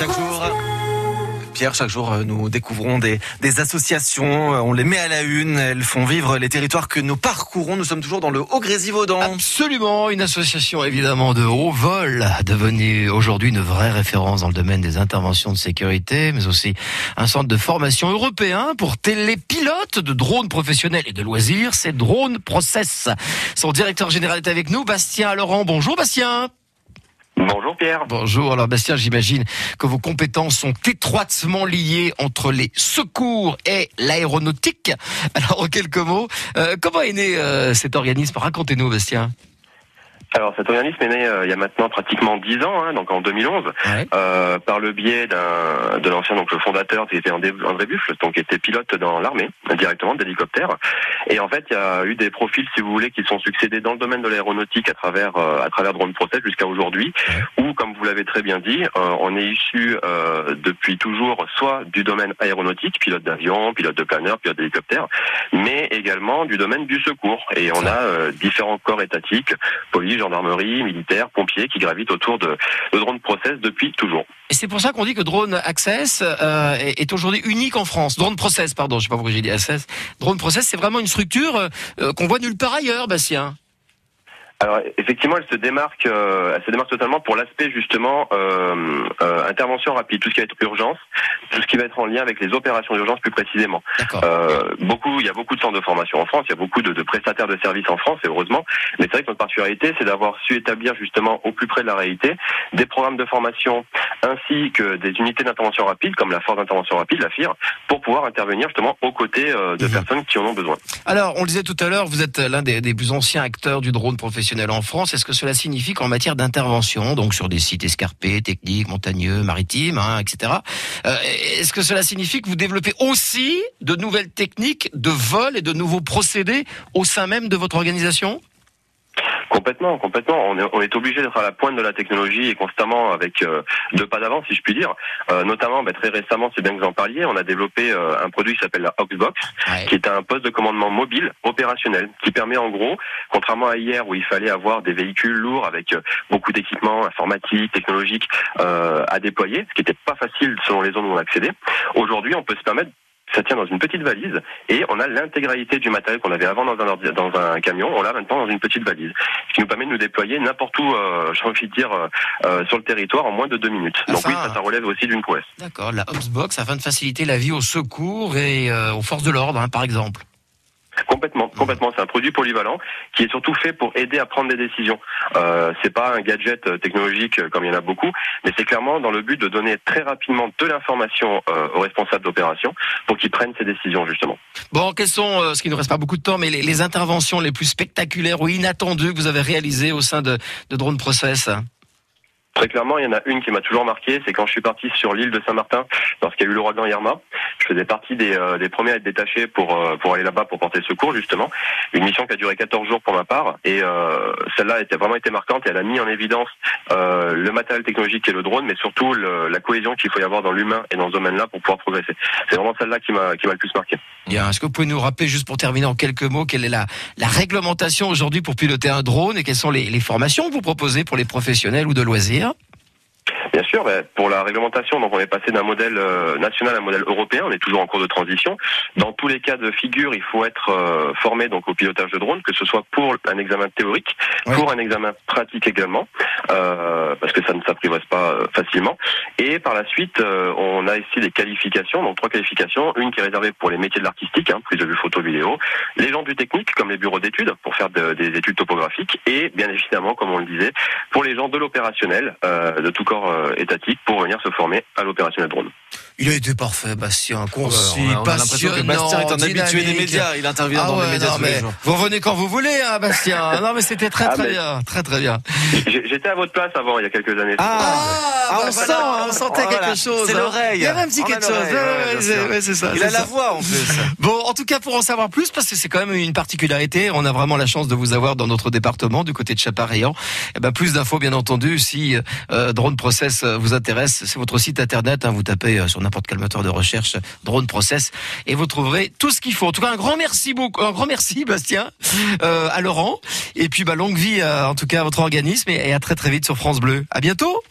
Chaque jour. Pierre, chaque jour, euh, nous découvrons des, associations, euh, on les met à la une, elles font vivre les territoires que nous parcourons. Nous sommes toujours dans le Haut-Grésivaudan. Absolument, une association évidemment de haut vol, devenue aujourd'hui une vraie référence dans le domaine des interventions de sécurité, mais aussi un centre de formation européen pour télépilotes de drones professionnels et de loisirs, c'est Drone Process. Son directeur général est avec nous, Bastien Laurent. Bonjour Bastien. Bonjour Pierre. Bonjour. Alors Bastien, j'imagine que vos compétences sont étroitement liées entre les secours et l'aéronautique. Alors en quelques mots, euh, comment est né euh, cet organisme? Racontez-nous Bastien. Alors cet organisme est né euh, il y a maintenant pratiquement dix ans, hein, donc en 2011, Ouais. euh, par le biais d'un de l'ancien donc le fondateur qui était André André Buffle, donc qui était pilote dans l'armée directement d'hélicoptère. Et en fait il y a eu des profils, si vous voulez, qui sont succédés dans le domaine de l'aéronautique à travers euh, à travers Drone Process jusqu'à aujourd'hui, où comme vous l'avez très bien dit, euh, on est issu euh, depuis toujours soit du domaine aéronautique, pilote d'avion, pilote de planeur, pilote d'hélicoptère, mais également du domaine du secours. Et on a euh, différents corps étatiques, police, gendarmerie, militaires, pompiers qui gravitent autour de, de Drone Process depuis toujours. Et c'est pour ça qu'on dit que Drone Access euh, est, aujourd'hui unique en France. Drone Process, pardon, je sais pas pourquoi j'ai dit Access. Drone Process, c'est vraiment une structure euh, qu'on voit nulle part ailleurs, Bastien. Alors effectivement, elle se démarque, euh, elle se démarque totalement pour l'aspect justement euh, euh, intervention rapide, tout ce qui va être urgence, tout ce qui va être en lien avec les opérations d'urgence plus précisément. Beaucoup, il y a beaucoup de centres de formation en France, il y a beaucoup de, de prestataires de services en France, et heureusement. Mais c'est vrai que notre particularité, c'est d'avoir su établir justement au plus près de la réalité des programmes de formation ainsi que des unités d'intervention rapide, comme la force d'intervention rapide, la FIR, pour pouvoir intervenir justement aux côtés de Mhm. personnes qui en ont besoin. Alors, on le disait tout à l'heure, vous êtes l'un des, des plus anciens acteurs du drone professionnel en France. Est-ce que cela signifie qu'en matière d'intervention, donc sur des sites escarpés, techniques, montagneux, maritimes, hein, etc., euh, est-ce que cela signifie que vous développez aussi de nouvelles techniques de vol et de nouveaux procédés au sein même de votre organisation? Complètement, complètement. On est, on est obligé d'être à la pointe de la technologie et constamment avec euh, deux pas d'avance, si je puis dire. Euh, notamment, bah, très récemment, c'est bien que vous en parliez, on a développé euh, un produit qui s'appelle la Oxbox, qui est un poste de commandement mobile opérationnel, qui permet en gros, contrairement à hier où il fallait avoir des véhicules lourds avec beaucoup d'équipements informatiques, technologiques à déployer, ce qui n'était pas facile selon les zones où on accédait. Aujourd'hui, on peut se permettre ça tient dans une petite valise et on a l'intégralité du matériel qu'on avait avant dans un, ordi- dans un camion, on l'a maintenant dans une petite valise, ce qui nous permet de nous déployer n'importe où, euh, j'ai envie de dire, euh, euh, sur le territoire en moins de deux minutes. Donc oui, ça, ça relève aussi d'une prouesse. D'accord, la Hubsbox afin de faciliter la vie aux secours et euh, aux forces de l'ordre, hein, par exemple. Complètement, complètement. C'est un produit polyvalent qui est surtout fait pour aider à prendre des décisions. Euh, c'est pas un gadget euh, technologique euh, comme il y en a beaucoup, mais c'est clairement dans le but de donner très rapidement de l'information euh, aux responsables d'opération pour qu'ils prennent ces décisions justement. Bon, quelles sont, euh, ce qui ne reste pas beaucoup de temps, mais les, les interventions les plus spectaculaires ou inattendues que vous avez réalisées au sein de, de Drone Process? Très clairement, il y en a une qui m'a toujours marqué, c'est quand je suis parti sur l'île de Saint-Martin, lorsqu'il y a eu l'ouragan Irma. Je faisais partie des, euh, des premiers à être détachés pour, euh, pour aller là-bas pour porter secours, justement. Une mission qui a duré 14 jours pour ma part, et euh, celle-là a vraiment été marquante, et elle a mis en évidence le matériel technologique et le drone, mais surtout la cohésion qu'il faut y avoir dans l'humain et dans ce domaine-là pour pouvoir progresser. C'est vraiment celle-là qui m'a le plus marqué. Bien, Est-ce que vous pouvez nous rappeler, juste pour terminer en quelques mots, quelle est la, la réglementation aujourd'hui pour piloter un drone et quelles sont les formations que vous proposez pour les professionnels ou de loisirs? Bien sûr, pour la réglementation, donc on est passé d'un modèle euh, national à un modèle européen. On est toujours en cours de transition. Dans tous les cas de figure, il faut être euh, formé donc au pilotage de drone, que ce soit pour un examen théorique, Oui. pour un examen pratique également, euh, parce que ça ne s'apprivoise pas facilement. Et par la suite, on a ici des qualifications, donc trois qualifications. Une qui est réservée pour les métiers de l'artistique, hein, prise de vue photo, vidéo. Les gens du technique, comme les bureaux d'études, pour faire de- des études topographiques. Et bien évidemment, comme on le disait, pour les gens de l'opérationnel, euh, de tout corps euh, étatique, pour venir se former à l'opérationnel drone. Il a été parfait, Bastien. Aussi, on a l'impression que Bastien est un habitué des médias. Il intervient Ah dans ouais, les médias non, tous les mais jours. vous revenez quand vous voulez, hein, Bastien. non, mais c'était très Ah, très mais- bien, très très bien. J'étais à votre place avant, il y a quelques années. Ah, on bah sent, voilà. on sentait Voilà. quelque chose. C'est hein. l'oreille. Il y avait un petit On a quelque chose. Ouais, c'est ça. Il a la voix en plus. Bon, en tout cas, pour en savoir plus, parce que c'est quand même une particularité, on a vraiment la chance de vous avoir dans notre département, du côté de Chapareillan. Eh ben, plus d'infos, bien entendu, si euh, Drone Process euh, vous intéresse, c'est votre site internet. hein, vous tapez euh, sur n'importe quel moteur de recherche Drone Process et vous trouverez tout ce qu'il faut. En tout cas, un grand merci beaucoup, un grand merci, Bastien, euh, à Laurent, et puis bah, longue vie, euh, en tout cas, à votre organisme, et, et à très très vite sur France Bleu. À bientôt.